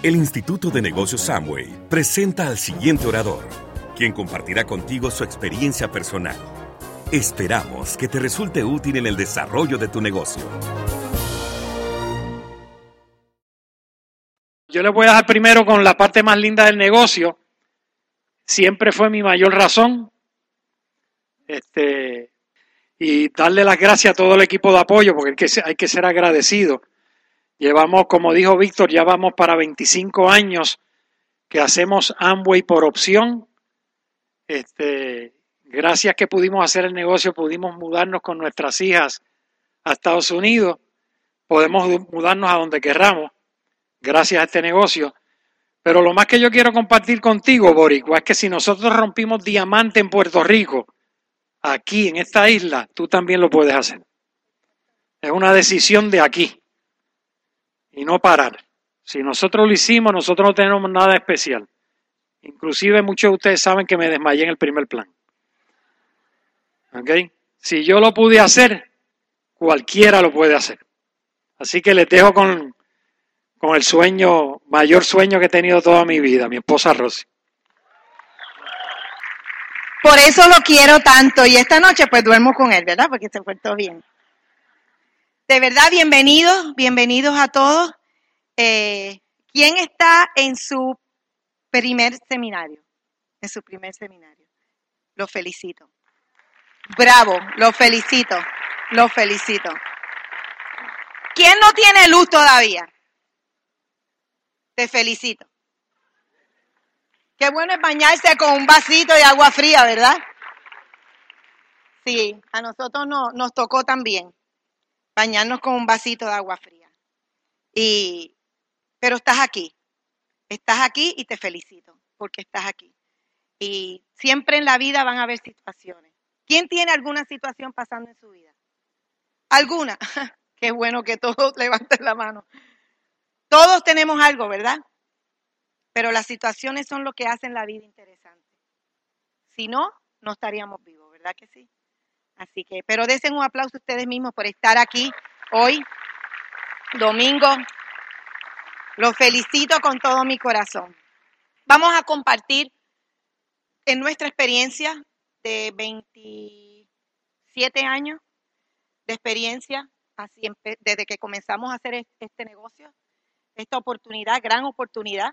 El Instituto de Negocios Samway presenta al siguiente orador, quien compartirá contigo su experiencia personal. Esperamos que te resulte útil en el desarrollo de tu negocio. Yo les voy a dejar primero con la parte más linda del negocio. Siempre fue mi mayor razón. Este, y darle las gracias a todo el equipo de apoyo, porque hay que, hay que ser agradecido. Llevamos, como dijo Víctor, ya vamos para 25 años que hacemos Amway por opción. Este, gracias que pudimos hacer el negocio, pudimos mudarnos con nuestras hijas a Estados Unidos. Podemos mudarnos a donde querramos, gracias a este negocio. Pero lo más que yo quiero compartir contigo, Boricua, es que si nosotros rompimos diamante en Puerto Rico, aquí en esta isla, tú también lo puedes hacer. Es una decisión de aquí y no parar. Si nosotros lo hicimos, nosotros no tenemos nada especial. Inclusive muchos de ustedes saben que me desmayé en el primer plan. ¿Ok? Si yo lo pude hacer, cualquiera lo puede hacer. Así que les dejo con, con el sueño, mayor sueño que he tenido toda mi vida, mi esposa Rosy. Por eso lo quiero tanto y esta noche pues duermo con él, ¿verdad? Porque se todo bien. De verdad, bienvenidos, bienvenidos a todos. Eh, ¿Quién está en su primer seminario? En su primer seminario. Lo felicito. Bravo, lo felicito, lo felicito. ¿Quién no tiene luz todavía? Te felicito. Qué bueno es bañarse con un vasito de agua fría, ¿verdad? Sí, a nosotros no, nos tocó también bañarnos con un vasito de agua fría. Y, pero estás aquí, estás aquí y te felicito porque estás aquí. Y siempre en la vida van a haber situaciones. ¿Quién tiene alguna situación pasando en su vida? ¿Alguna? Qué bueno que todos levanten la mano. Todos tenemos algo, ¿verdad? Pero las situaciones son lo que hacen la vida interesante. Si no, no estaríamos vivos, ¿verdad que sí? Así que, pero desen un aplauso a ustedes mismos por estar aquí hoy, domingo. Los felicito con todo mi corazón. Vamos a compartir en nuestra experiencia de 27 años de experiencia, desde que comenzamos a hacer este negocio, esta oportunidad, gran oportunidad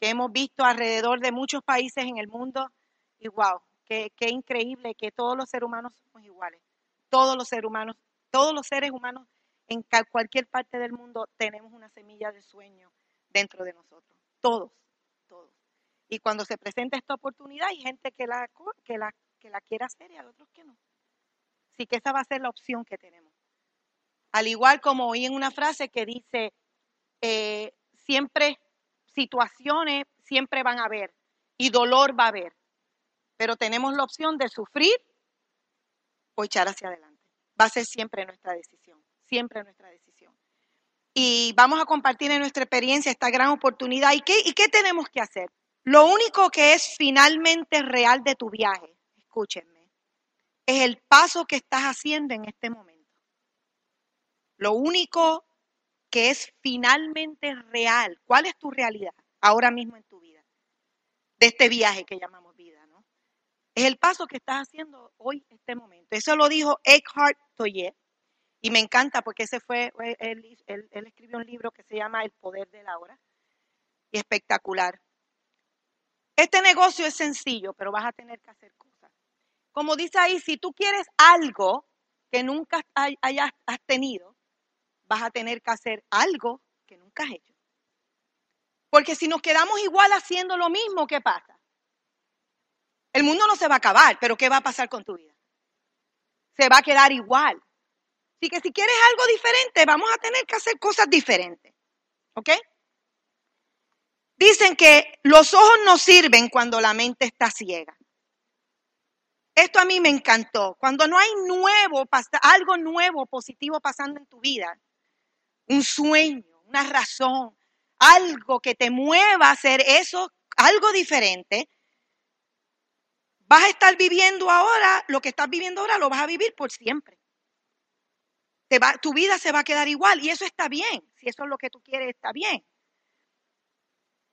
que hemos visto alrededor de muchos países en el mundo. Y wow, Qué, increíble que todos los seres humanos somos iguales. Todos los seres humanos, todos los seres humanos en cualquier parte del mundo tenemos una semilla de sueño dentro de nosotros. Todos, todos. Y cuando se presenta esta oportunidad, hay gente que la, que la, que la quiere hacer y hay otros que no. Así que esa va a ser la opción que tenemos. Al igual como oí en una frase que dice, eh, siempre situaciones, siempre van a haber y dolor va a haber pero tenemos la opción de sufrir o echar hacia adelante. Va a ser siempre nuestra decisión, siempre nuestra decisión. Y vamos a compartir en nuestra experiencia esta gran oportunidad. ¿Y qué, ¿Y qué tenemos que hacer? Lo único que es finalmente real de tu viaje, escúchenme, es el paso que estás haciendo en este momento. Lo único que es finalmente real. ¿Cuál es tu realidad ahora mismo en tu vida? De este viaje que llamamos. Es el paso que estás haciendo hoy, este momento. Eso lo dijo Eckhart Tolle. Y me encanta porque ese fue, él, escribió un libro que se llama El Poder de la Hora. Y espectacular. Este negocio es sencillo, pero vas a tener que hacer cosas. Como dice ahí, si tú quieres algo que nunca hayas tenido, vas a tener que hacer algo que nunca has hecho. Porque si nos quedamos igual haciendo lo mismo, ¿qué pasa? El mundo no se va a acabar, pero ¿qué va a pasar con tu vida? Se va a quedar igual. Así que si quieres algo diferente, vamos a tener que hacer cosas diferentes. ¿Ok? Dicen que los ojos no sirven cuando la mente está ciega. Esto a mí me encantó. Cuando no hay nuevo, algo nuevo, positivo pasando en tu vida, un sueño, una razón, algo que te mueva a hacer eso, algo diferente, Vas a estar viviendo ahora, lo que estás viviendo ahora lo vas a vivir por siempre. tu vida se va a quedar igual y eso está bien. Si eso es lo que tú quieres, está bien.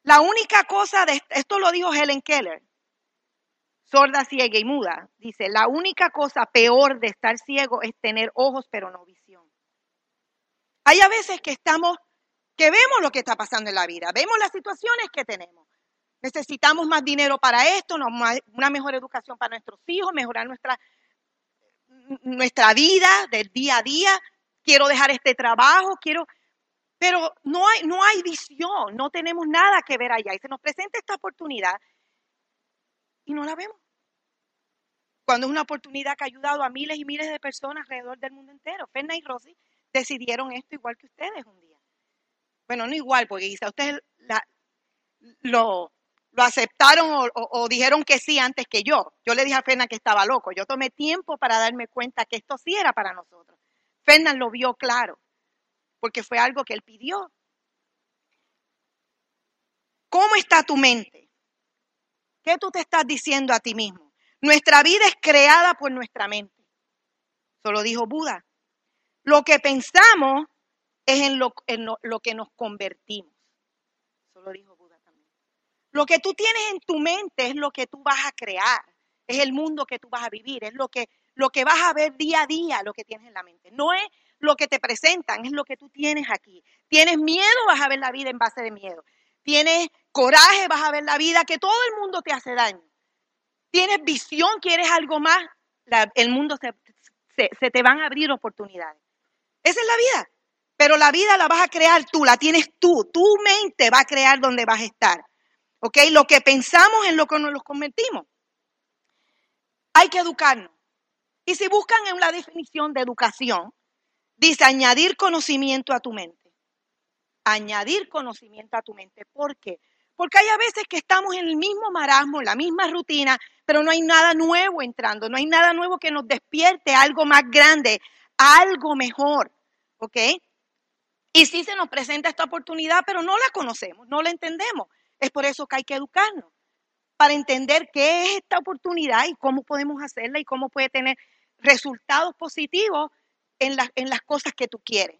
La única cosa de esto lo dijo Helen Keller, sorda, ciega y muda. Dice, la única cosa peor de estar ciego es tener ojos pero no visión. Hay a veces que estamos, que vemos lo que está pasando en la vida, vemos las situaciones que tenemos. Necesitamos más dinero para esto, una mejor educación para nuestros hijos, mejorar nuestra, nuestra vida del día a día. Quiero dejar este trabajo, quiero, pero no hay, no hay visión, no tenemos nada que ver allá. Y se nos presenta esta oportunidad y no la vemos. Cuando es una oportunidad que ha ayudado a miles y miles de personas alrededor del mundo entero. Ferna y Rosy decidieron esto igual que ustedes un día. Bueno, no igual, porque quizá ustedes lo, lo aceptaron o, dijeron que sí antes que yo. Yo le dije a Fernan que estaba loco. Yo tomé tiempo para darme cuenta que esto sí era para nosotros. Fernan lo vio claro porque fue algo que él pidió. ¿Cómo está tu mente? ¿Qué tú te estás diciendo a ti mismo? Nuestra vida es creada por nuestra mente. Solo dijo Buda. Lo que pensamos es en lo, lo, que nos convertimos. Solo dijo Buda también. Lo que tú tienes en tu mente es lo que tú vas a crear. Es el mundo que tú vas a vivir. Es lo que, lo que vas a ver día a día, lo que tienes en la mente. No es lo que te presentan, es lo que tú tienes aquí. Tienes miedo, vas a ver la vida en base de miedo. Tienes coraje, vas a ver la vida que todo el mundo te hace daño. Tienes visión, quieres algo más, el mundo se, se te van a abrir oportunidades. Esa es la vida. Pero la vida la vas a crear tú, la tienes tú. Tu mente va a crear donde vas a estar. ¿Ok? Lo que pensamos en lo que nos convertimos. Hay que educarnos. Y si buscan en la definición de educación, Dice añadir conocimiento a tu mente. Añadir conocimiento a tu mente. ¿Por qué? Porque hay a veces que estamos en el mismo marasmo, en la misma rutina, pero no hay nada nuevo entrando, no hay nada nuevo que nos despierte algo más grande, algo mejor. ¿Ok? Y sí se nos presenta esta oportunidad, pero no la conocemos, no la entendemos. Es por eso que hay que educarnos, para entender qué es esta oportunidad y cómo podemos hacerla y cómo puede tener resultados positivos en, las cosas que tú quieres.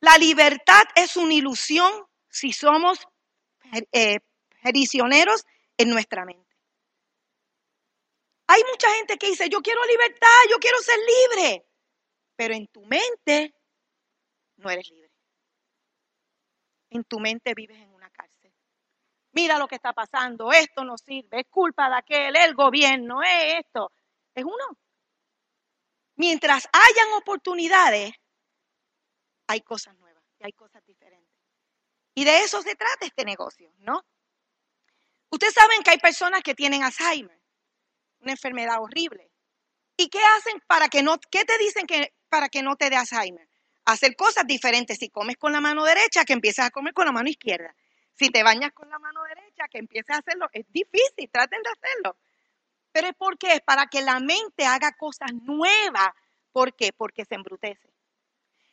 La libertad es una ilusión si somos eh, prisioneros en nuestra mente. Hay mucha gente que dice, yo quiero libertad, yo quiero ser libre, pero en tu mente no eres libre. En tu mente vives en. Mira lo que está pasando, esto no sirve, es culpa de aquel, el gobierno, es esto. Es uno mientras hayan oportunidades, hay cosas nuevas y hay cosas diferentes. Y de eso se trata este negocio, ¿no? Ustedes saben que hay personas que tienen Alzheimer, una enfermedad horrible. ¿Y qué hacen para que no, qué te dicen que para que no te dé Alzheimer? Hacer cosas diferentes. Si comes con la mano derecha, que empieces a comer con la mano izquierda. Si te bañas con la mano derecha, que empieces a hacerlo. Es difícil, traten de hacerlo. Pero es porque es para que la mente haga cosas nuevas. ¿Por qué? Porque se embrutece.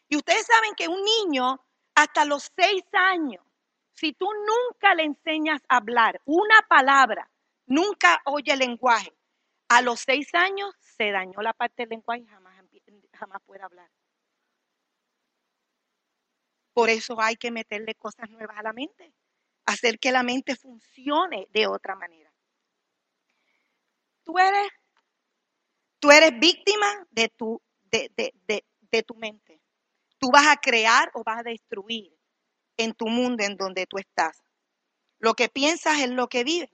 Y ustedes saben que un niño hasta los seis años, si tú nunca le enseñas a hablar una palabra, nunca oye el lenguaje, a los seis años se dañó la parte del lenguaje y jamás, jamás puede hablar. Por eso hay que meterle cosas nuevas a la mente, hacer que la mente funcione de otra manera. Tú eres, tú eres víctima de tu, de, de tu mente. Tú vas a crear o vas a destruir en tu mundo en donde tú estás. Lo que piensas es lo que vives.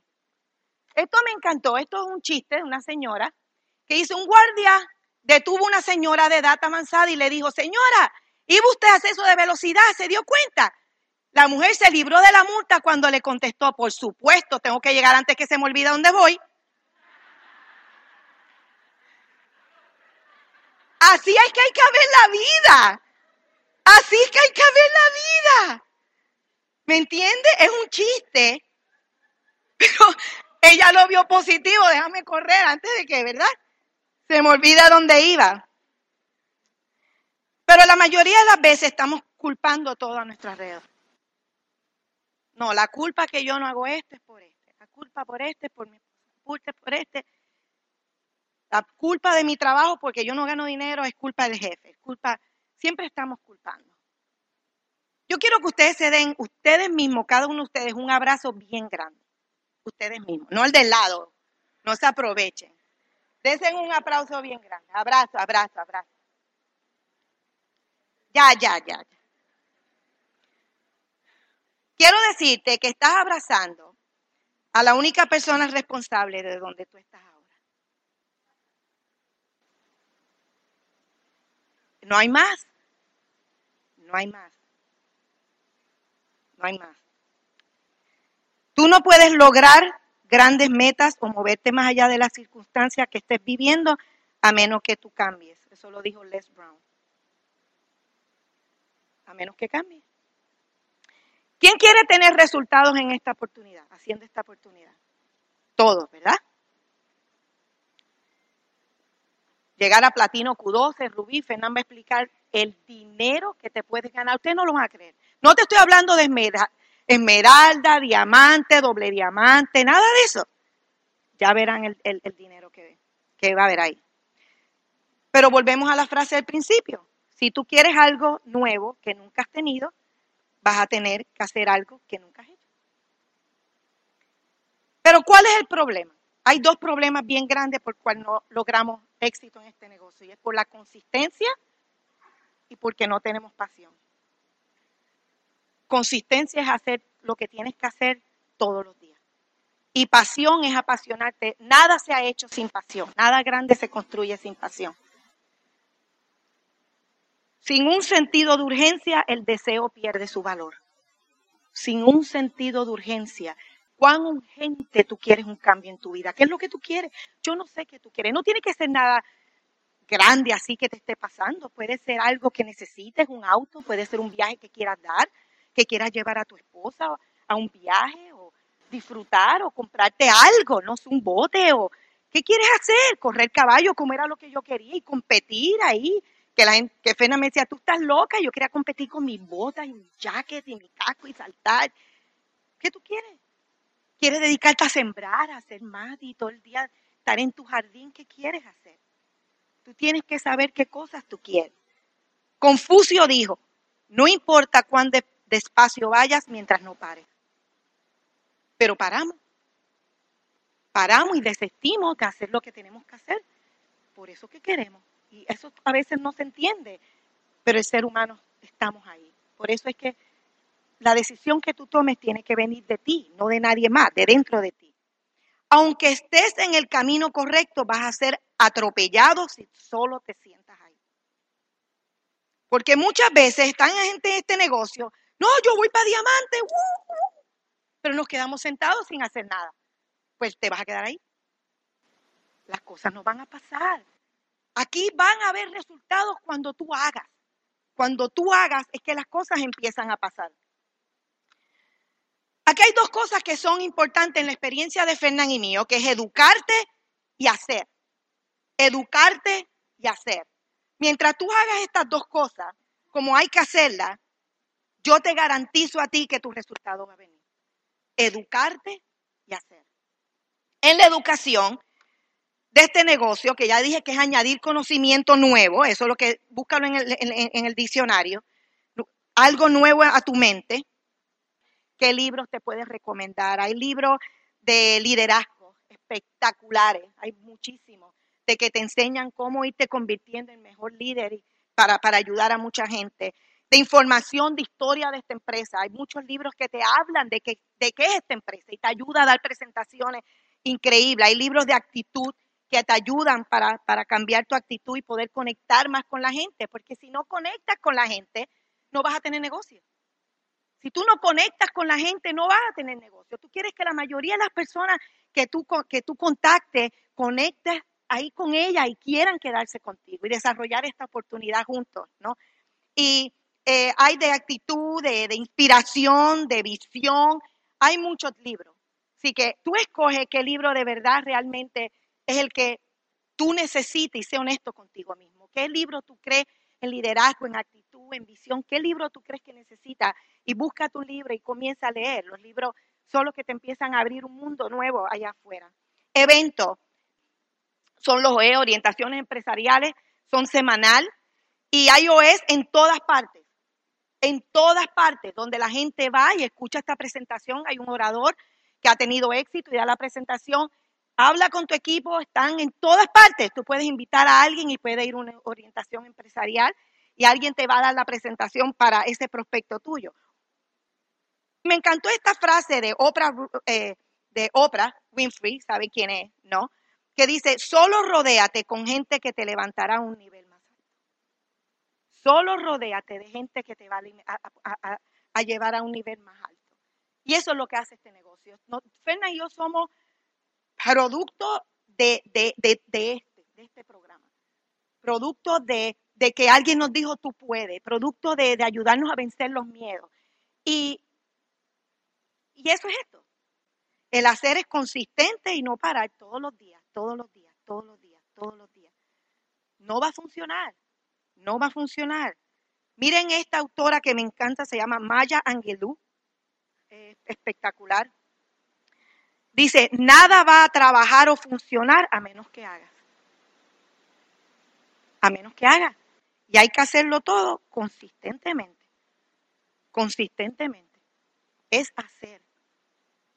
Esto me encantó. Esto es un chiste de una señora que hizo un guardia, detuvo una señora de edad avanzada y le dijo, señora, ¿iba usted a exceso de velocidad? ¿Se dio cuenta? La mujer se libró de la multa cuando le contestó, por supuesto, tengo que llegar antes que se me olvide dónde voy. Así es que hay que ver la vida. Así es que hay que ver la vida. ¿Me entiende? Es un chiste. Pero ella lo vio positivo. Déjame correr antes de que, ¿verdad? Se me olvida dónde iba. Pero la mayoría de las veces estamos culpando todo a nuestra alrededor. No, la culpa que yo no hago esto es por este. La culpa por este es por mi culpa por este. La culpa de mi trabajo porque yo no gano dinero es culpa del jefe, es culpa, siempre estamos culpando. Yo quiero que ustedes se den, ustedes mismos, cada uno de ustedes, un abrazo bien grande. Ustedes mismos, no el del lado. No se aprovechen. Desen un aplauso bien grande. Abrazo, abrazo, abrazo. Ya, ya, ya. Quiero decirte que estás abrazando a la única persona responsable de donde tú estás ahora. No hay más. No hay más. No hay más. Tú no puedes lograr grandes metas o moverte más allá de las circunstancias que estés viviendo a menos que tú cambies. Eso lo dijo Les Brown. A menos que cambies. ¿Quién quiere tener resultados en esta oportunidad, haciendo esta oportunidad? Todos, ¿verdad? Llegar a platino Q12, rubí, Fernán va a explicar el dinero que te puedes ganar. Ustedes no lo van a creer. No te estoy hablando de esmeralda, diamante, doble diamante, nada de eso. Ya verán el, el dinero que, que va a haber ahí. Pero volvemos a la frase del principio. Si tú quieres algo nuevo que nunca has tenido, vas a tener que hacer algo que nunca has hecho. Pero ¿cuál es el problema? Hay dos problemas bien grandes por cual no logramos éxito en este negocio y es por la consistencia y porque no tenemos pasión. Consistencia es hacer lo que tienes que hacer todos los días. Y pasión es apasionarte. Nada se ha hecho sin pasión. Nada grande se construye sin pasión. Sin un sentido de urgencia, el deseo pierde su valor. Sin un sentido de urgencia, cuán urgente tú quieres un cambio en tu vida. ¿Qué es lo que tú quieres? Yo no sé qué tú quieres. No tiene que ser nada grande así que te esté pasando. Puede ser algo que necesites, un auto, puede ser un viaje que quieras dar, que quieras llevar a tu esposa a un viaje o disfrutar o comprarte algo, no sé, un bote o ¿qué quieres hacer? Correr caballo como era lo que yo quería y competir ahí que la gente, que Fena me decía, tú estás loca, yo quería competir con mis botas y mi jacket y mi casco y saltar. ¿Qué tú quieres? ¿Quieres dedicarte a sembrar, a hacer más y todo el día estar en tu jardín? ¿Qué quieres hacer? Tú tienes que saber qué cosas tú quieres. Confucio dijo, no importa cuán despacio vayas mientras no pares. Pero paramos. Paramos y desestimos de hacer lo que tenemos que hacer. Por eso que queremos. Y eso a veces no se entiende, pero el ser humano estamos ahí. Por eso es que la decisión que tú tomes tiene que venir de ti, no de nadie más, de dentro de ti. Aunque estés en el camino correcto, vas a ser atropellado si solo te sientas ahí. Porque muchas veces están gente en este negocio, no, yo voy para diamante, uh, uh", pero nos quedamos sentados sin hacer nada. Pues te vas a quedar ahí. Las cosas no van a pasar. Aquí van a haber resultados cuando tú hagas. Cuando tú hagas es que las cosas empiezan a pasar. Aquí hay dos cosas que son importantes en la experiencia de Fernán y mío, que es educarte y hacer. Educarte y hacer. Mientras tú hagas estas dos cosas, como hay que hacerlas, yo te garantizo a ti que tu resultado va a venir. Educarte y hacer. En la educación, de este negocio, que ya dije que es añadir conocimiento nuevo, eso es lo que búscalo en el, en, el diccionario, algo nuevo a tu mente, ¿qué libros te puedes recomendar? Hay libros de liderazgo espectaculares, hay muchísimos, de que te enseñan cómo irte convirtiendo en mejor líder para, para ayudar a mucha gente. De información, de historia de esta empresa. Hay muchos libros que te hablan de, que, de qué es esta empresa y te ayuda a dar presentaciones increíbles. Hay libros de actitud que te ayudan para, cambiar tu actitud y poder conectar más con la gente, porque si no conectas con la gente, no vas a tener negocio. Si tú no conectas con la gente, no vas a tener negocio. Tú quieres que la mayoría de las personas que tú, que tú contactes, conectes ahí con ella y quieran quedarse contigo y desarrollar esta oportunidad juntos, ¿no? Y eh, hay de actitud, de, de inspiración, de visión, hay muchos libros. Así que tú escoges qué libro de verdad realmente es el que tú necesitas y sé honesto contigo mismo. ¿Qué libro tú crees en liderazgo, en actitud, en visión? ¿Qué libro tú crees que necesitas? Y busca tu libro y comienza a leer. Los libros son los que te empiezan a abrir un mundo nuevo allá afuera. Eventos son los OE, orientaciones empresariales, son semanal y hay OEs en todas partes. en todas partes, donde la gente va y escucha esta presentación, hay un orador que ha tenido éxito y da la presentación, habla con tu equipo, están en todas partes. Tú puedes invitar a alguien y puede ir una orientación empresarial y alguien te va a dar la presentación para ese prospecto tuyo. Me encantó esta frase de Oprah, eh, de Oprah Winfrey, ¿sabe quién es? ¿No? Que dice, solo rodéate con gente que te levantará a un nivel más alto. Solo rodéate de gente que te va a, llevar a un nivel más alto. Y eso es lo que hace este negocio. No, y yo somos producto de, de, de, de, este, de este programa. Producto de, que alguien nos dijo tú puedes. Producto de, ayudarnos a vencer los miedos. Y, y eso es esto. El hacer es consistente y no parar todos los días, todos los días, todos los días, todos los días. No va a funcionar. No va a funcionar. Miren esta autora que me encanta, se llama Maya Angelou. espectacular. Dice, nada va a trabajar o funcionar a menos que hagas. A menos que hagas. Y hay que hacerlo todo consistentemente. Consistentemente. Es hacer.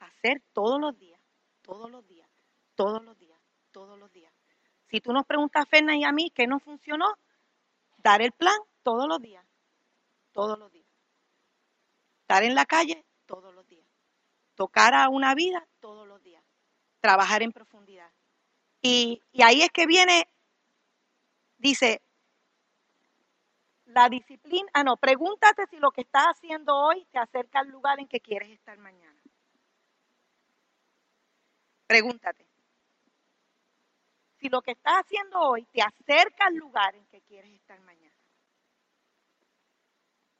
Hacer todos los días. Todos los días. Todos los días. Todos los días. Si tú nos preguntas a Ferna y a mí qué no funcionó, dar el plan todos los días. Todos los días. Estar en la calle todos los días tocar a una vida todos trabajar en profundidad. Y, ahí es que viene, dice, la disciplina, ah, no, pregúntate si lo que estás haciendo hoy te acerca al lugar en que quieres estar mañana. Pregúntate. Si lo que estás haciendo hoy te acerca al lugar en que quieres estar mañana.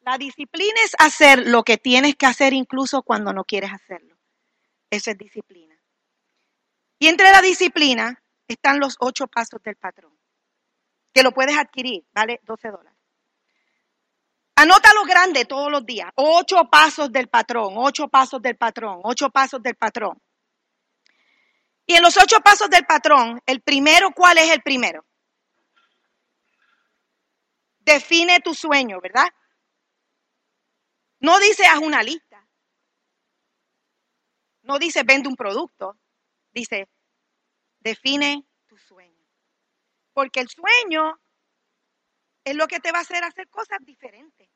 La disciplina es hacer lo que tienes que hacer incluso cuando no quieres hacerlo. Eso es disciplina. Y entre la disciplina están los ocho pasos del patrón, que lo puedes adquirir, vale 12 dólares. Anótalo grande todos los días. Ocho pasos del patrón, ocho pasos del patrón, ocho pasos del patrón. Y en los ocho pasos del patrón, el primero, ¿cuál es el primero? Define tu sueño, ¿verdad? No dice haz una lista. No dice vende un producto. Dice define tu sueño. Porque el sueño es lo que te va a hacer hacer cosas diferentes.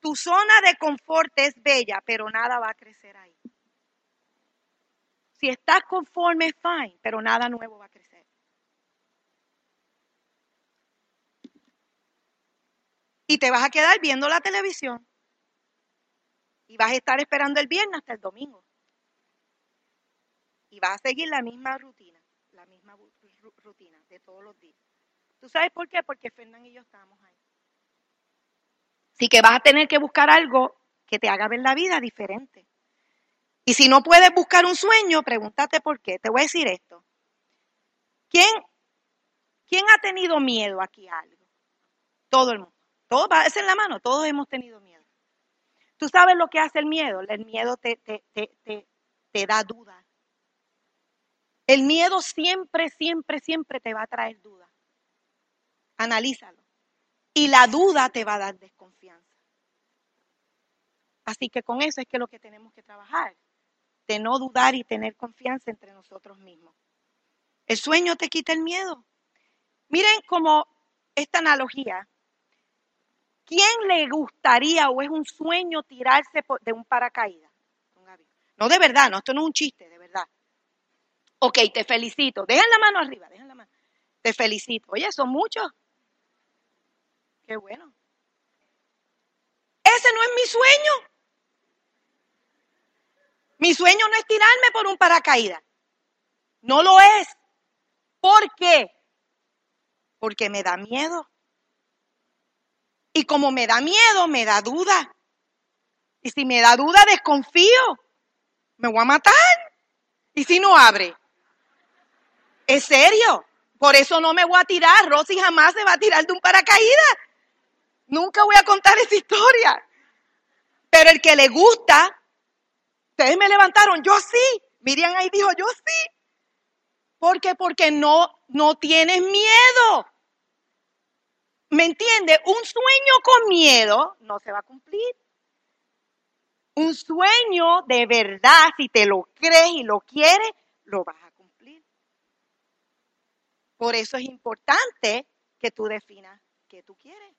Tu zona de confort es bella, pero nada va a crecer ahí. Si estás conforme, fine, pero nada nuevo va a crecer. Y te vas a quedar viendo la televisión. Y vas a estar esperando el viernes hasta el domingo. Y vas a seguir la misma rutina, la misma rutina de todos los días. ¿Tú sabes por qué? Porque Fernán y yo estábamos ahí. Así que vas a tener que buscar algo que te haga ver la vida diferente. Y si no puedes buscar un sueño, pregúntate por qué. Te voy a decir esto. ¿Quién, quién ha tenido miedo aquí a algo? Todo el mundo. Todo va en la mano, todos hemos tenido miedo. ¿Tú sabes lo que hace el miedo? El miedo te, te, te, te da duda. El miedo siempre, siempre, siempre te va a traer duda. Analízalo. Y la duda te va a dar desconfianza. Así que con eso es que lo que tenemos que trabajar, de no dudar y tener confianza entre nosotros mismos. El sueño te quita el miedo. Miren como esta analogía ¿Quién le gustaría o es un sueño tirarse de un paracaídas? No, de verdad, no, esto no es un chiste. Ok, te felicito. Dejan la mano arriba, dejan la mano. Te felicito. Oye, son muchos. Qué bueno. Ese no es mi sueño. Mi sueño no es tirarme por un paracaídas. No lo es. ¿Por qué? Porque me da miedo. Y como me da miedo, me da duda. Y si me da duda, desconfío. Me voy a matar. ¿Y si no abre? ¿Es serio? Por eso no me voy a tirar. Rosy jamás se va a tirar de un paracaídas. Nunca voy a contar esa historia. Pero el que le gusta, ustedes me levantaron, yo sí. Miriam ahí dijo, yo sí. ¿Por qué? Porque no, no tienes miedo ¿Me entiende? Un sueño con miedo no se va a cumplir. Un sueño de verdad, si te lo crees y lo quieres, lo vas a. Por eso es importante que tú definas qué tú quieres.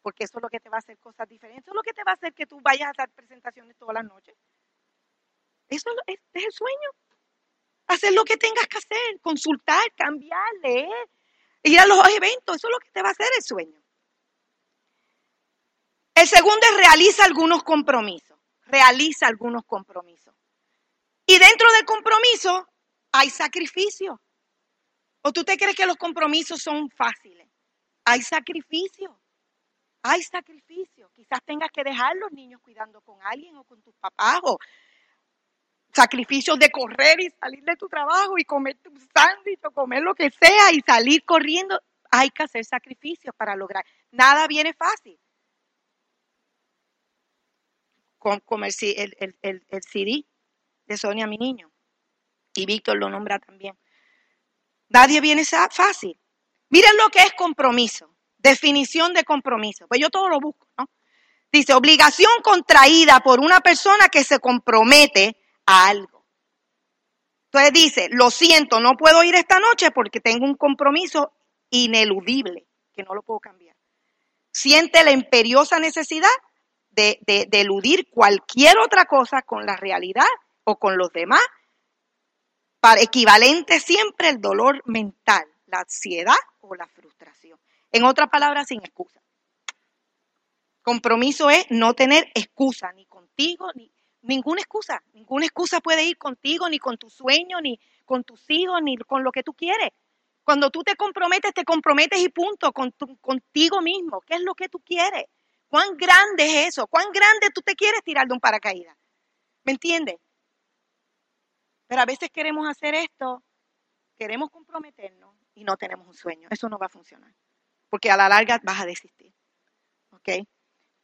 Porque eso es lo que te va a hacer cosas diferentes. Eso es lo que te va a hacer que tú vayas a hacer presentaciones todas las noches. Eso es, es el sueño. Hacer lo que tengas que hacer, consultar, cambiar, leer, ir a los eventos. Eso es lo que te va a hacer el sueño. El segundo es realiza algunos compromisos. Realiza algunos compromisos. Y dentro del compromiso hay sacrificio. ¿O tú te crees que los compromisos son fáciles? Hay sacrificio. Hay sacrificio. Quizás tengas que dejar los niños cuidando con alguien o con tus papás o sacrificios de correr y salir de tu trabajo y comer tu sándwich o comer lo que sea y salir corriendo. Hay que hacer sacrificios para lograr. Nada viene fácil como el, el, el, CD de Sonia, mi niño. Y Víctor lo nombra también. Nadie viene fácil. Miren lo que es compromiso. Definición de compromiso. Pues yo todo lo busco, ¿no? Dice, obligación contraída por una persona que se compromete a algo. Entonces dice, lo siento, no puedo ir esta noche porque tengo un compromiso ineludible, que no lo puedo cambiar. Siente la imperiosa necesidad de, eludir cualquier otra cosa con la realidad o con los demás, para equivalente siempre el dolor mental, la ansiedad o la frustración. En otras palabras, sin excusa. Compromiso es no tener excusa, ni contigo, ni ninguna excusa. Ninguna excusa puede ir contigo, ni con tu sueño, ni con tus hijos, ni con lo que tú quieres. Cuando tú te comprometes, te comprometes y punto, con contigo mismo. ¿Qué es lo que tú quieres? ¿Cuán grande es eso? ¿Cuán grande tú te quieres tirar de un paracaídas? ¿Me entiendes? Pero a veces queremos hacer esto, queremos comprometernos y no tenemos un sueño. Eso no va a funcionar. Porque a la larga vas a desistir. ¿Ok?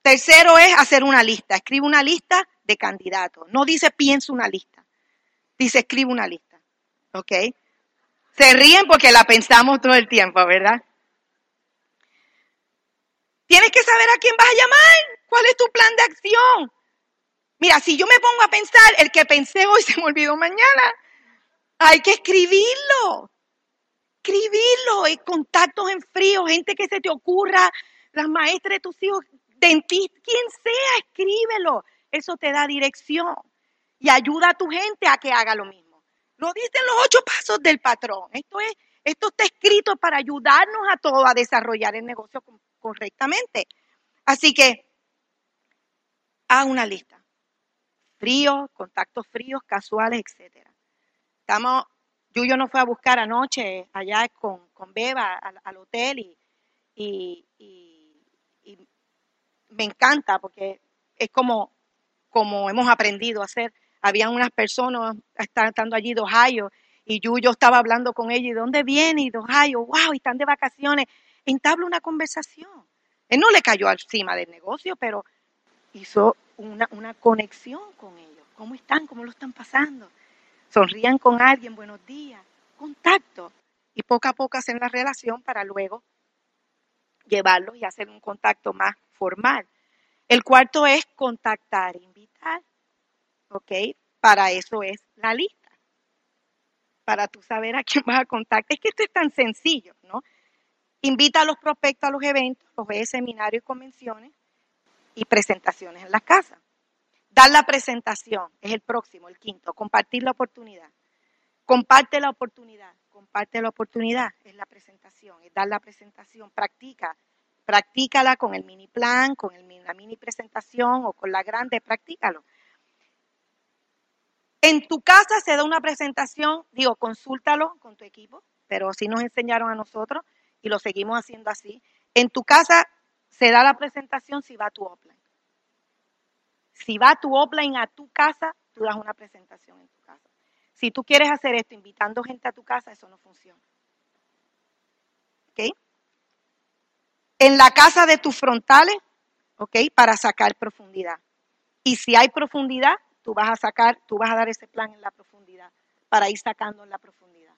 Tercero es hacer una lista. Escribe una lista de candidatos. No dice piensa una lista. Dice escribe una lista. ¿Ok? Se ríen porque la pensamos todo el tiempo, ¿verdad? Tienes que saber a quién vas a llamar. ¿Cuál es tu plan de acción? Mira, si yo me pongo a pensar, el que pensé hoy se me olvidó mañana. Hay que escribirlo. Escribirlo. Hay contactos en frío, gente que se te ocurra, las maestras de tus hijos, dentistas, quien sea, escríbelo. Eso te da dirección y ayuda a tu gente a que haga lo mismo. Lo dicen los ocho pasos del patrón. Esto es, esto está escrito para ayudarnos a todos a desarrollar el negocio correctamente. Así que, haz una lista. Fríos, contactos fríos, casuales, etcétera. Estamos, Yuyo nos fue a buscar anoche allá con, con Beba al, hotel y, y, me encanta porque es como, como hemos aprendido a hacer. Habían unas personas estando allí de Ohio y Yuyo estaba hablando con ella y ¿de dónde viene? Y de Ohio, wow, y están de vacaciones entabla una conversación. Él no le cayó encima del negocio, pero hizo una, conexión con ellos. ¿Cómo están? ¿Cómo lo están pasando? Sonrían con alguien, buenos días, contacto. Y poco a poco hacen la relación para luego llevarlos y hacer un contacto más formal. El cuarto es contactar, invitar. ¿Ok? Para eso es la lista. Para tú saber a quién vas a contactar. Es que esto es tan sencillo, ¿no? Invita a los prospectos a los eventos, los seminarios y convenciones y presentaciones en la casa. Dar la presentación es el próximo, el quinto. Compartir la oportunidad. Comparte la oportunidad. Comparte la oportunidad. Es la presentación, es dar la presentación. Practica. Practícala con el mini plan, con la mini presentación o con la grande. Practícalo. En tu casa se da una presentación, digo, consúltalo con tu equipo, pero si nos enseñaron a nosotros y lo seguimos haciendo así. En tu casa se da la presentación si va tu offline. Si va tu offline a tu casa, tú das una presentación en tu casa. Si tú quieres hacer esto invitando gente a tu casa, eso no funciona. ¿Ok? En la casa de tus frontales, ¿ok? Para sacar profundidad. Y si hay profundidad, tú vas a sacar, tú vas a dar ese plan en la profundidad, para ir sacando en la profundidad.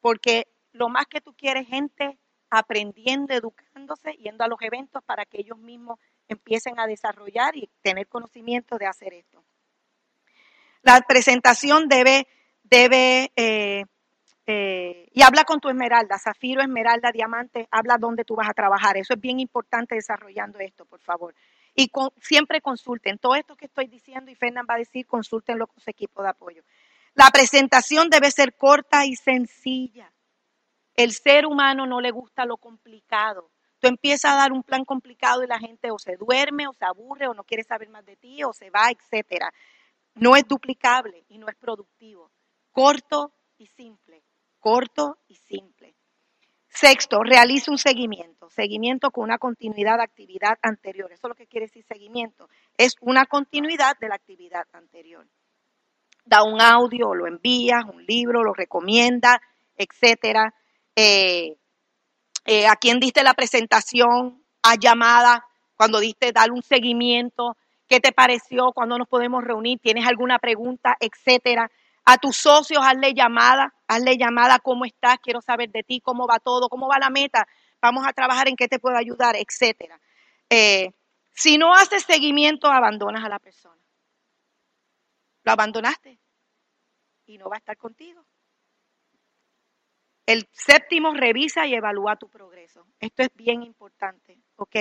Porque lo más que tú quieres gente aprendiendo, educándose, yendo a los eventos para que ellos mismos empiecen a desarrollar y tener conocimiento de hacer esto. La presentación debe, debe eh, eh, y habla con tu esmeralda, zafiro, esmeralda, diamante, habla dónde tú vas a trabajar. Eso es bien importante desarrollando esto, por favor. Y siempre consulten. Todo esto que estoy diciendo y Fernán va a decir, consultenlo con su equipo de apoyo. La presentación debe ser corta y sencilla. El ser humano no le gusta lo complicado. Tú empiezas a dar un plan complicado y la gente o se duerme o se aburre o no quiere saber más de ti o se va, etcétera. No es duplicable y no es productivo. Corto y simple. Corto y simple. Sexto, realiza un seguimiento. Seguimiento con una continuidad de actividad anterior. Eso es lo que quiere decir seguimiento. Es una continuidad de la actividad anterior. Da un audio, lo envías, un libro, lo recomienda, etcétera. Eh, eh, a quién diste la presentación, a llamada, cuando diste dar un seguimiento, qué te pareció, cuándo nos podemos reunir, tienes alguna pregunta, etcétera. A tus socios, hazle llamada, hazle llamada, ¿cómo estás? Quiero saber de ti, cómo va todo, cómo va la meta, vamos a trabajar en qué te puedo ayudar, etcétera. Eh, si no haces seguimiento, abandonas a la persona. Lo abandonaste y no va a estar contigo. El séptimo, revisa y evalúa tu progreso. Esto es bien importante, ¿ok?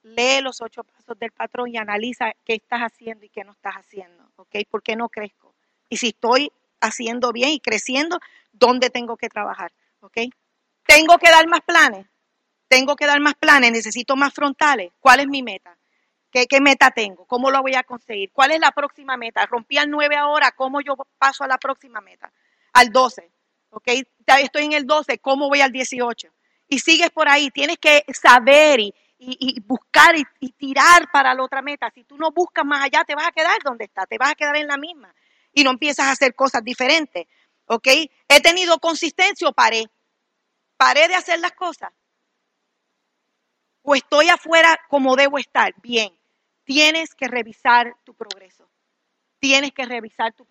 Lee los ocho pasos del patrón y analiza qué estás haciendo y qué no estás haciendo, ¿ok? ¿Por qué no crezco? Y si estoy haciendo bien y creciendo, ¿dónde tengo que trabajar? ¿Ok? ¿Tengo que dar más planes? ¿Tengo que dar más planes? ¿Necesito más frontales? ¿Cuál es mi meta? ¿Qué, ¿Qué, meta tengo? ¿Cómo lo voy a conseguir? ¿Cuál es la próxima meta? Rompí al 9 ahora, ¿cómo yo paso a la próxima meta? Al 12. ¿Ok? Estoy en el 12, ¿cómo voy al 18? Y sigues por ahí, tienes que saber y, buscar y, y, tirar para la otra meta. Si tú no buscas más allá, te vas a quedar donde estás, te vas a quedar en la misma y no empiezas a hacer cosas diferentes, ¿ok? He tenido consistencia o paré. Paré de hacer las cosas. O estoy afuera como debo estar. Bien, tienes que revisar tu progreso tienes que revisar tu,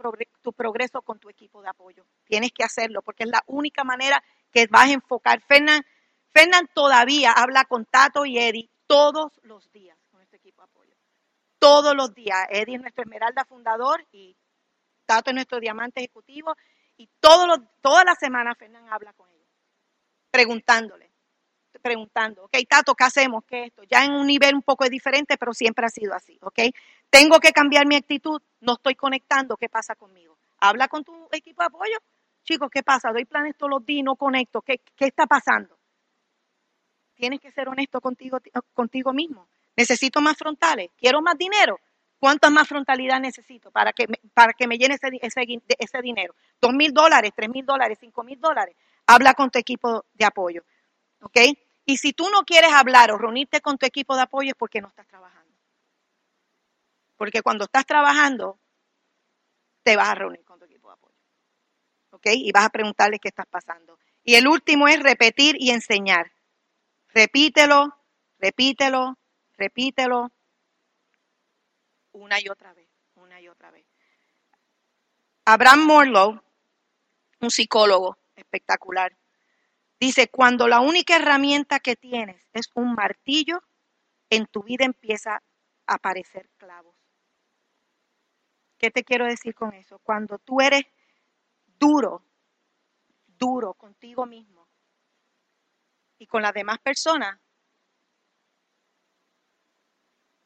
progreso con tu equipo de apoyo. Tienes que hacerlo porque es la única manera que vas a enfocar. Fernán, Fernán todavía habla con Tato y Eddie todos los días con este equipo de apoyo. Todos los días. Eddie es nuestro esmeralda fundador y Tato es nuestro diamante ejecutivo. Y todos los, toda la semana Fernán habla con ellos, preguntándole, preguntando, ok, Tato, ¿qué hacemos? ¿Qué es esto? Ya en un nivel un poco diferente, pero siempre ha sido así, ok. Tengo que cambiar mi actitud, no estoy conectando, ¿qué pasa conmigo? Habla con tu equipo de apoyo. Chicos, ¿qué pasa? Doy planes todos los días, no conecto. ¿Qué, está pasando? Tienes que ser honesto contigo, contigo mismo. Necesito más frontales. Quiero más dinero. ¿Cuántas más frontalidad necesito para que me, llene ese, ese, ese dinero? ¿Dos mil dólares, tres mil dólares, cinco mil dólares? Habla con tu equipo de apoyo. ¿Ok? Y si tú no quieres hablar o reunirte con tu equipo de apoyo es porque no estás trabajando. Porque cuando estás trabajando, te vas a reunir con tu equipo de apoyo. ¿Ok? Y vas a preguntarles qué estás pasando. Y el último es repetir y enseñar. Repítelo, repítelo, repítelo. Una y otra vez, una y otra vez. Abraham Morlow, un psicólogo espectacular, dice, cuando la única herramienta que tienes es un martillo, en tu vida empieza a aparecer clavos. ¿Qué te quiero decir con eso? Cuando tú eres duro, duro contigo mismo y con las demás personas,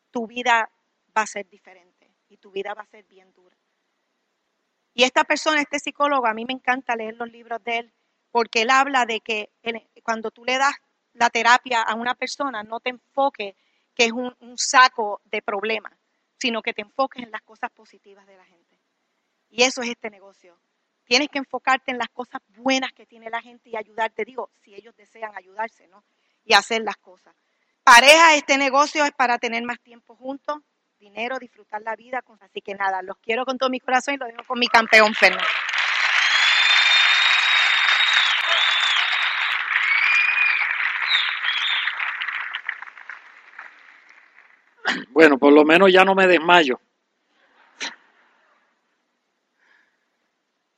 tu vida va a ser diferente y tu vida va a ser bien dura. Y esta persona, este psicólogo, a mí me encanta leer los libros de él porque él habla de que cuando tú le das la terapia a una persona, no te enfoque que es un, un saco de problemas sino que te enfoques en las cosas positivas de la gente. Y eso es este negocio. Tienes que enfocarte en las cosas buenas que tiene la gente y ayudarte, digo, si ellos desean ayudarse, ¿no? Y hacer las cosas. Pareja, este negocio es para tener más tiempo juntos, dinero, disfrutar la vida. Así que nada, los quiero con todo mi corazón y lo dejo con mi campeón Fernando. Bueno, por lo menos ya no me desmayo.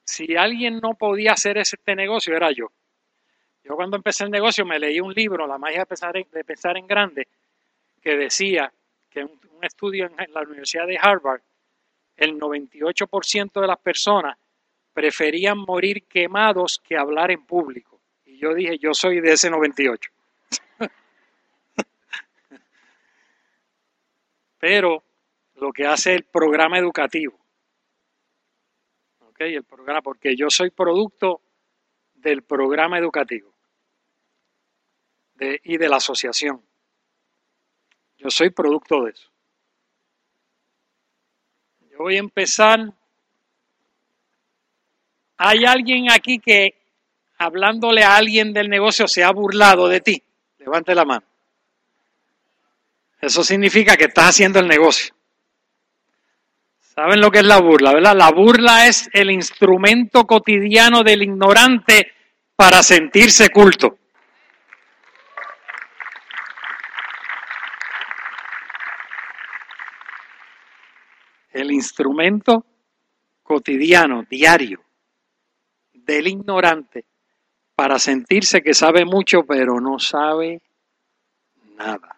Si alguien no podía hacer este negocio, era yo. Yo cuando empecé el negocio me leí un libro, La magia de pensar en, de pensar en grande, que decía que un, un estudio en la Universidad de Harvard, el 98% de las personas preferían morir quemados que hablar en público. Y yo dije, yo soy de ese 98. Pero lo que hace el programa educativo. El programa, porque yo soy producto del programa educativo y de la asociación. Yo soy producto de eso. Yo voy a empezar. ¿Hay alguien aquí que hablándole a alguien del negocio se ha burlado de ti? Levante la mano. Eso significa que estás haciendo el negocio. ¿Saben lo que es la burla, verdad? La burla es el instrumento cotidiano del ignorante para sentirse culto. El instrumento cotidiano, diario, del ignorante para sentirse que sabe mucho pero no sabe nada.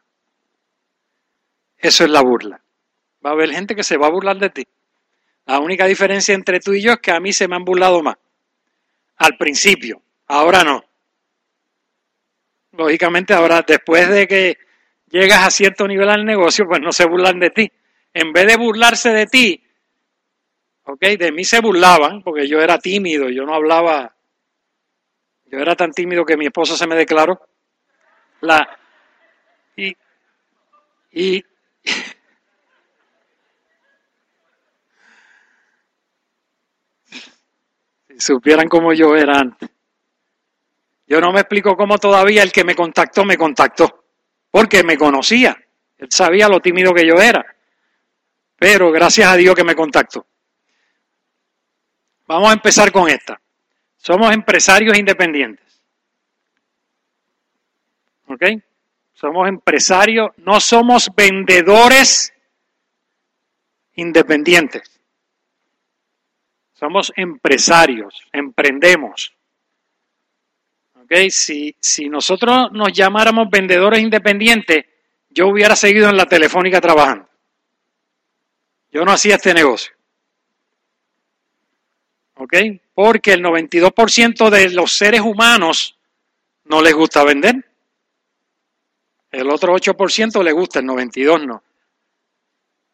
Eso es la burla. Va a haber gente que se va a burlar de ti. La única diferencia entre tú y yo es que a mí se me han burlado más. Al principio, ahora no. Lógicamente ahora, después de que llegas a cierto nivel al negocio, pues no se burlan de ti. En vez de burlarse de ti, ok, de mí se burlaban, porque yo era tímido, yo no hablaba, yo era tan tímido que mi esposo se me declaró. La, y, y si supieran cómo yo era antes. Yo no me explico cómo todavía el que me contactó me contactó, porque me conocía, él sabía lo tímido que yo era, pero gracias a Dios que me contactó. Vamos a empezar con esta. Somos empresarios independientes. ¿Ok? Somos empresarios, no somos vendedores independientes. Somos empresarios, emprendemos. ¿Ok? Si, si nosotros nos llamáramos vendedores independientes, yo hubiera seguido en la telefónica trabajando. Yo no hacía este negocio. ¿Ok? Porque el 92% de los seres humanos no les gusta vender. El otro 8% le gusta, el 92% no.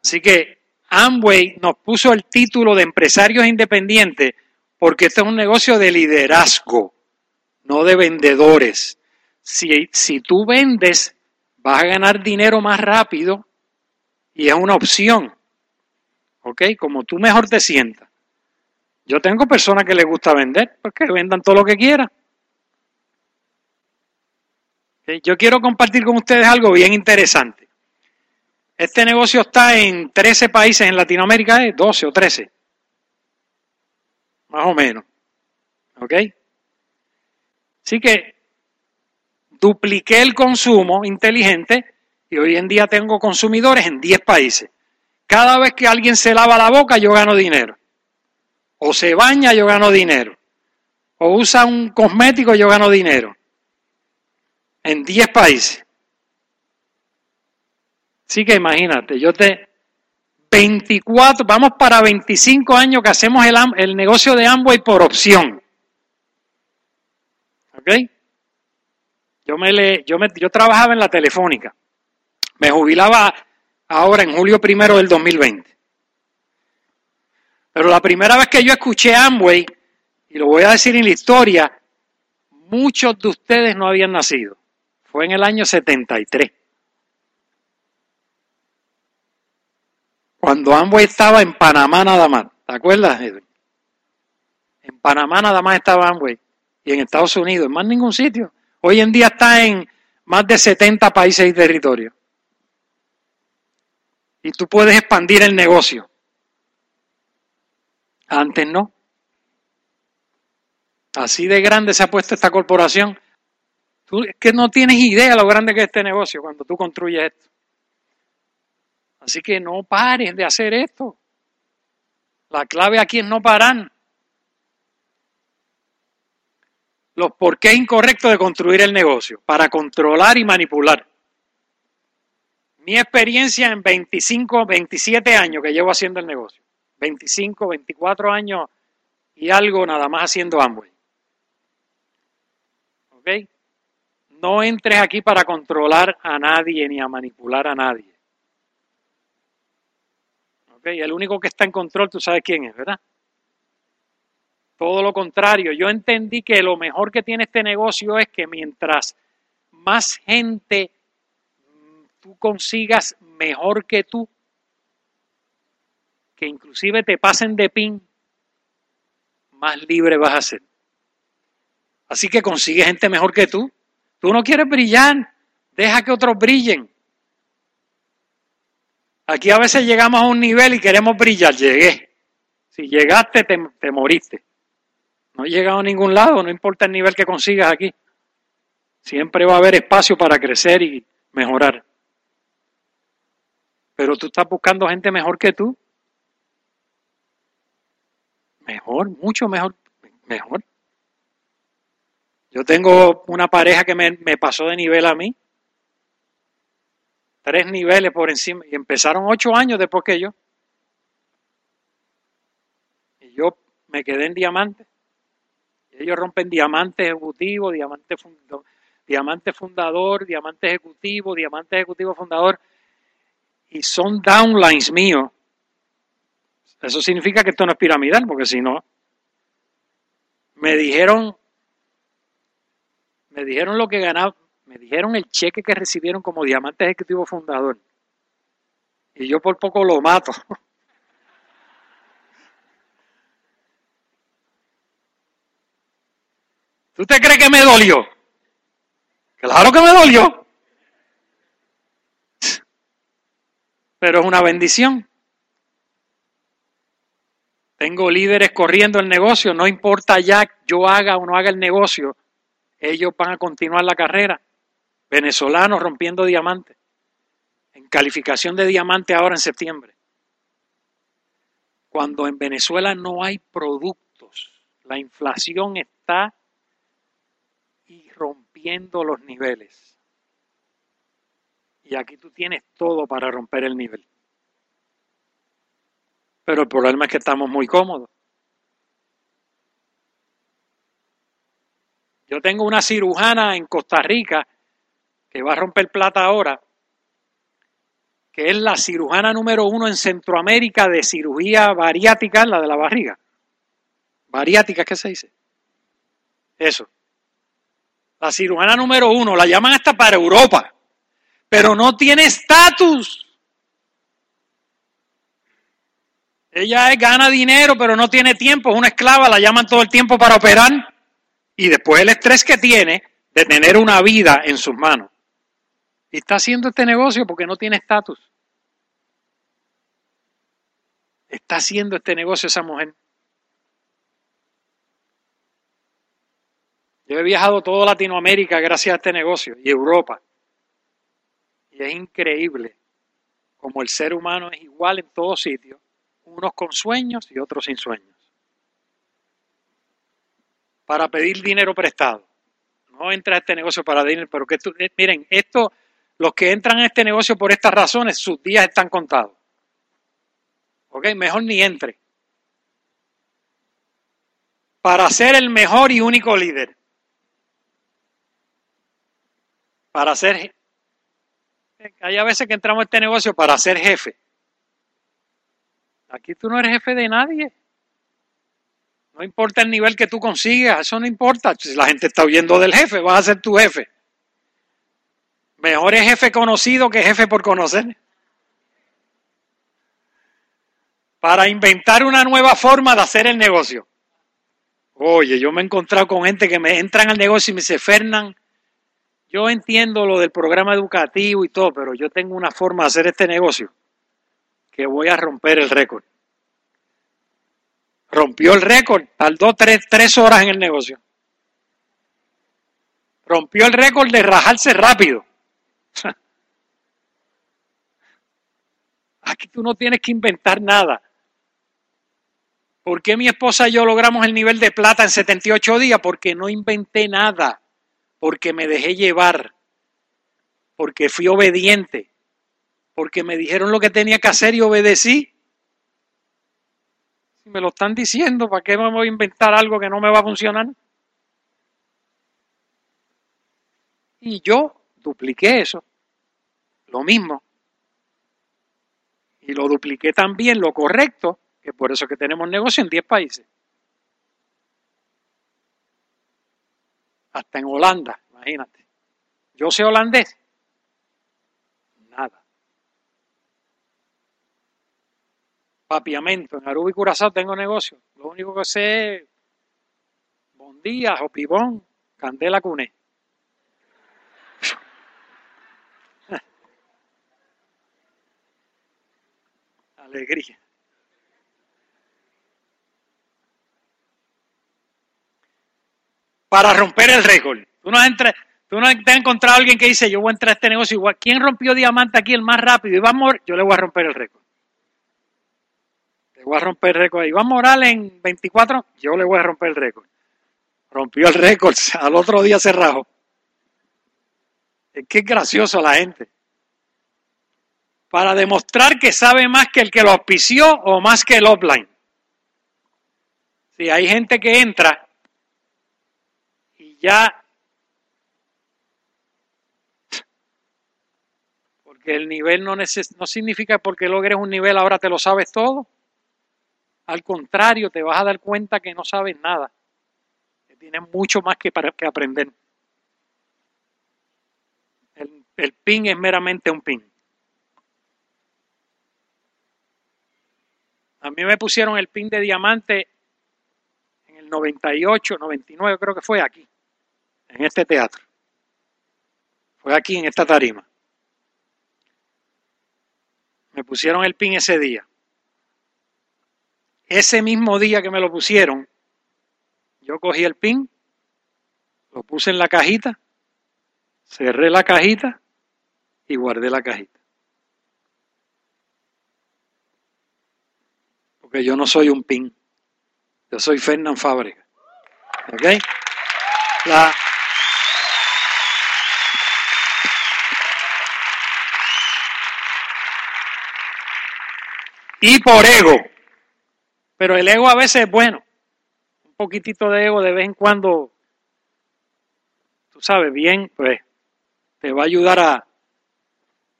Así que Amway nos puso el título de empresarios independientes porque este es un negocio de liderazgo, no de vendedores. Si, si tú vendes, vas a ganar dinero más rápido y es una opción. ¿Ok? Como tú mejor te sientas. Yo tengo personas que les gusta vender, pues que vendan todo lo que quieran. Yo quiero compartir con ustedes algo bien interesante. Este negocio está en 13 países en Latinoamérica, 12 ¿eh? o 13. Más o menos. ¿Ok? Así que dupliqué el consumo inteligente y hoy en día tengo consumidores en 10 países. Cada vez que alguien se lava la boca, yo gano dinero. O se baña, yo gano dinero. O usa un cosmético, yo gano dinero en 10 países. Así que imagínate, yo te 24, vamos para 25 años que hacemos el, el negocio de Amway por opción. ¿Ok? Yo, me le, yo, me, yo trabajaba en la telefónica. Me jubilaba ahora en julio primero del 2020. Pero la primera vez que yo escuché Amway, y lo voy a decir en la historia, muchos de ustedes no habían nacido. Fue en el año 73. Cuando Amway estaba en Panamá nada más. ¿Te acuerdas, Edwin? En Panamá nada más estaba Amway. Y en Estados Unidos, en más ningún sitio. Hoy en día está en más de 70 países y territorios. Y tú puedes expandir el negocio. Antes no. Así de grande se ha puesto esta corporación Tú es que no tienes idea lo grande que es este negocio cuando tú construyes esto. Así que no pares de hacer esto. La clave aquí es no parar. los por qué incorrectos de construir el negocio, para controlar y manipular. Mi experiencia en 25, 27 años que llevo haciendo el negocio, 25, 24 años y algo nada más haciendo Amway. ¿Ok? No entres aquí para controlar a nadie ni a manipular a nadie. ¿Ok? El único que está en control, tú sabes quién es, ¿verdad? Todo lo contrario, yo entendí que lo mejor que tiene este negocio es que mientras más gente tú consigas mejor que tú, que inclusive te pasen de pin, más libre vas a ser. Así que consigue gente mejor que tú. Tú no quieres brillar, deja que otros brillen. Aquí a veces llegamos a un nivel y queremos brillar. Llegué. Si llegaste, te, te moriste. No he llegado a ningún lado, no importa el nivel que consigas aquí. Siempre va a haber espacio para crecer y mejorar. Pero tú estás buscando gente mejor que tú. Mejor, mucho mejor, mejor. Yo tengo una pareja que me, pasó de nivel a mí. Tres niveles por encima. Y empezaron ocho años después que yo. Y yo me quedé en diamante. Ellos rompen diamante ejecutivo, diamante, fundador, diamante fundador, diamante ejecutivo, diamante ejecutivo fundador, y son downlines míos. Eso significa que esto no es piramidal, porque si no, me dijeron, me dijeron lo que ganaba, me dijeron el cheque que recibieron como diamante ejecutivo fundador. Y yo por poco lo mato. ¿Tú te crees que me dolió? Claro que me dolió. Pero es una bendición. Tengo líderes corriendo el negocio, no importa ya yo haga o no haga el negocio, ellos van a continuar la carrera. Venezolanos rompiendo diamantes. En calificación de diamante ahora en septiembre. Cuando en Venezuela no hay productos, la inflación está rompiendo los niveles. Y aquí tú tienes todo para romper el nivel. Pero el problema es que estamos muy cómodos. Yo tengo una cirujana en Costa Rica que va a romper plata ahora, que es la cirujana número uno en Centroamérica de cirugía bariátrica, la de la barriga. Bariátrica, ¿qué se dice? Eso la cirujana número uno, la llaman hasta para Europa, pero no tiene estatus. Ella gana dinero, pero no tiene tiempo, es una esclava, la llaman todo el tiempo para operar y después el estrés que tiene de tener una vida en sus manos. Y está haciendo este negocio porque no tiene estatus. Está haciendo este negocio esa mujer. Yo he viajado toda Latinoamérica gracias a este negocio y Europa. Y es increíble como el ser humano es igual en todos sitios, unos con sueños y otros sin sueños. Para pedir dinero prestado. No entra a este negocio para dinero, pero que eh, miren, esto, los que entran a este negocio por estas razones, sus días están contados. ¿Ok? Mejor ni entre. Para ser el mejor y único líder para ser, hay a veces que entramos en este negocio para ser jefe. Aquí tú no eres jefe de nadie. No importa el nivel que tú consigas, eso no importa. Si la gente está huyendo del jefe, vas a ser tu jefe. Mejor es jefe conocido que jefe por conocer. Para inventar una nueva forma de hacer el negocio. Oye, yo me he encontrado con gente que me entran al negocio y me dice, Fernán, yo entiendo lo del programa educativo y todo, pero yo tengo una forma de hacer este negocio que voy a romper el récord. Rompió el récord, tardó tres, tres horas en el negocio. Rompió el récord de rajarse rápido. Aquí tú no tienes que inventar nada. ¿Por qué mi esposa y yo logramos el nivel de plata en 78 días? Porque no inventé nada, porque me dejé llevar, porque fui obediente, porque me dijeron lo que tenía que hacer y obedecí. Me lo están diciendo, ¿para qué me voy a inventar algo que no me va a funcionar? Y yo dupliqué eso, lo mismo. Y lo dupliqué también lo correcto que por eso que tenemos negocio en 10 países. Hasta en Holanda, imagínate. Yo sé holandés. Nada. Papiamento. En Aruba y Curazao tengo negocio. Lo único que sé es Bondía, Jopibón, Candela Cuné. Alegría. para romper el récord. Tú no, entres, tú no te has encontrado a alguien que dice, yo voy a entrar a este negocio igual. ¿Quién rompió diamante aquí el más rápido? Y va yo le voy a romper el récord. Voy a romper el récord. Iván Morales en 24, yo le voy a romper el récord. Rompió el récord, al otro día se rajó. Es que es gracioso la gente. Para demostrar que sabe más que el que lo auspició o más que el offline. Si hay gente que entra ya, porque el nivel no, no significa porque logres un nivel ahora te lo sabes todo. Al contrario, te vas a dar cuenta que no sabes nada. Que tienes mucho más que, para, que aprender. El, el pin es meramente un pin. A mí me pusieron el pin de diamante en el 98, 99 creo que fue aquí en este teatro. Fue aquí, en esta tarima. Me pusieron el pin ese día. Ese mismo día que me lo pusieron, yo cogí el pin, lo puse en la cajita, cerré la cajita y guardé la cajita. Porque yo no soy un pin, yo soy Fernán Fábrica. ¿Ok? La, y por ego. Pero el ego a veces es bueno. Un poquitito de ego de vez en cuando, tú sabes bien, pues te va a ayudar a...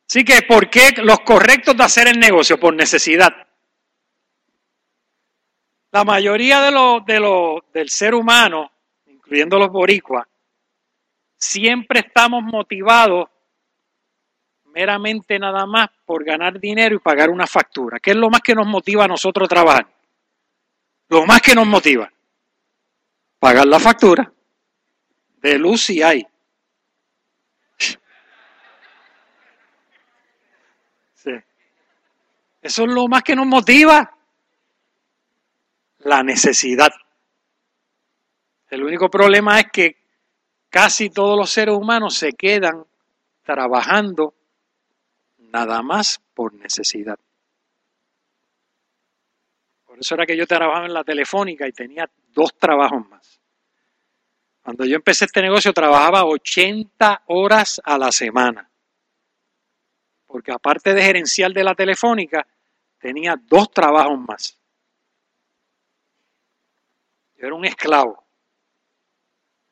Así que, ¿por qué los correctos de hacer el negocio? Por necesidad. La mayoría de los, de los, del ser humano, incluyendo los boricuas, siempre estamos motivados meramente nada más por ganar dinero y pagar una factura. ¿Qué es lo más que nos motiva a nosotros a trabajar? Lo más que nos motiva. Pagar la factura. De luz si hay. Eso es lo más que nos motiva. La necesidad. El único problema es que casi todos los seres humanos se quedan trabajando nada más por necesidad. Era que yo trabajaba en la telefónica y tenía dos trabajos más. Cuando yo empecé este negocio trabajaba 80 horas a la semana. Porque aparte de gerencial de la telefónica, tenía dos trabajos más. Yo era un esclavo.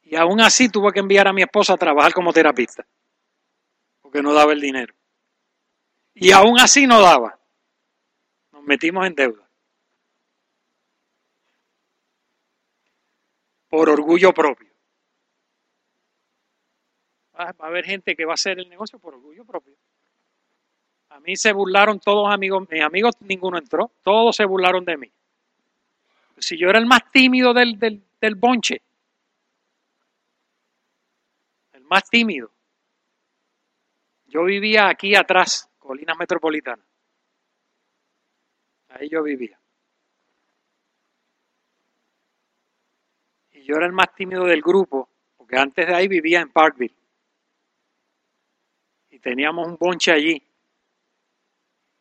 Y aún así tuve que enviar a mi esposa a trabajar como terapista. Porque no daba el dinero. Y aún así no daba. Nos metimos en deuda. Por orgullo propio. Va a haber gente que va a hacer el negocio por orgullo propio. A mí se burlaron todos amigos, mis amigos ninguno entró, todos se burlaron de mí. Si yo era el más tímido del, del, del bonche, el más tímido, yo vivía aquí atrás, Colinas Metropolitanas. Ahí yo vivía. Yo era el más tímido del grupo, porque antes de ahí vivía en Parkville. Y teníamos un bonche allí.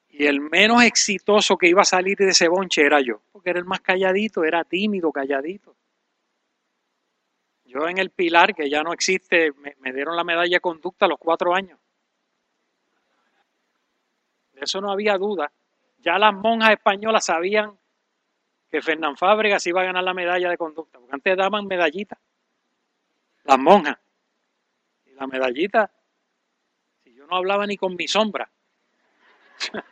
Y el menos exitoso que iba a salir de ese bonche era yo, porque era el más calladito, era tímido, calladito. Yo en el Pilar, que ya no existe, me, dieron la medalla de conducta a los cuatro años. De eso no había duda. Ya las monjas españolas sabían que Fernán Fábregas iba a ganar la medalla de conducta, porque antes daban medallitas, las monjas. Y la medallita, si yo no hablaba ni con mi sombra.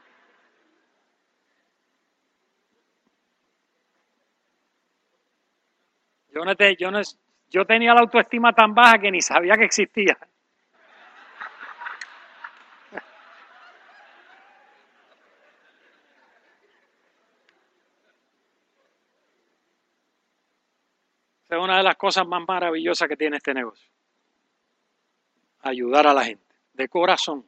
yo no, te, yo no, yo tenía la autoestima tan baja que ni sabía que existía. Una de las cosas más maravillosas que tiene este negocio. Ayudar a la gente, de corazón.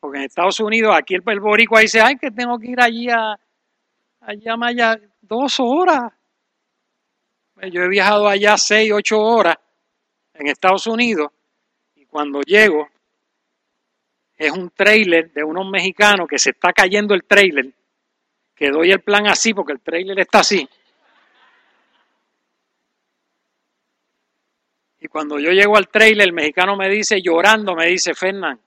Porque en Estados Unidos, aquí el, el dice, ay, que tengo que ir allí a, allá Maya dos horas. Yo he viajado allá seis, ocho horas en Estados Unidos y cuando llego es un trailer de unos mexicanos que se está cayendo el trailer, que doy el plan así porque el trailer está así. Y cuando yo llego al trailer, el mexicano me dice, llorando, me dice, Fernán,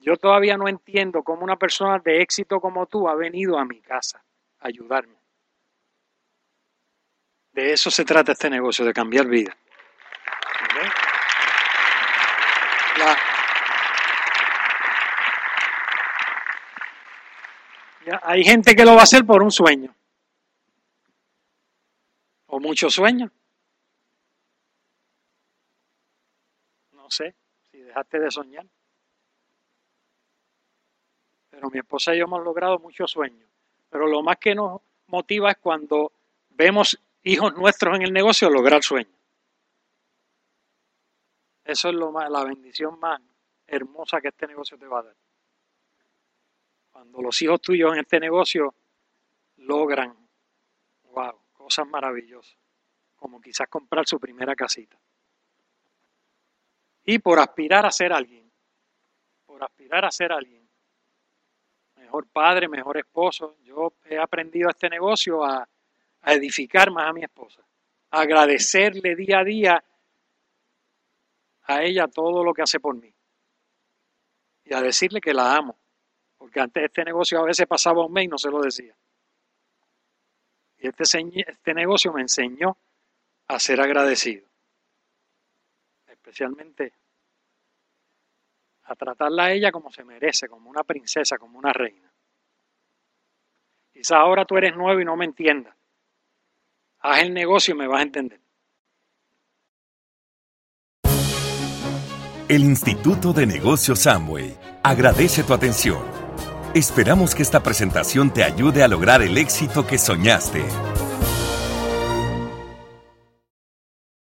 yo todavía no entiendo cómo una persona de éxito como tú ha venido a mi casa a ayudarme. De eso se trata este negocio, de cambiar vida. hay gente que lo va a hacer por un sueño. O muchos sueños. No sé si dejaste de soñar. Pero mi esposa y yo hemos logrado muchos sueños. Pero lo más que nos motiva es cuando vemos hijos nuestros en el negocio lograr sueños. Eso es lo más, la bendición más hermosa que este negocio te va a dar. Cuando los hijos tuyos en este negocio logran, wow, cosas maravillosas, como quizás comprar su primera casita. Y por aspirar a ser alguien, por aspirar a ser alguien, mejor padre, mejor esposo, yo he aprendido este negocio a a edificar más a mi esposa, a agradecerle día a día a ella todo lo que hace por mí. Y a decirle que la amo, porque antes este negocio a veces pasaba un mes y no se lo decía. Y este, este negocio me enseñó a ser agradecido, especialmente a tratarla a ella como se merece, como una princesa, como una reina. Quizás ahora tú eres nuevo y no me entiendas haz el negocio y me vas a entender. El Instituto de Negocios Samway agradece tu atención. Esperamos que esta presentación te ayude a lograr el éxito que soñaste.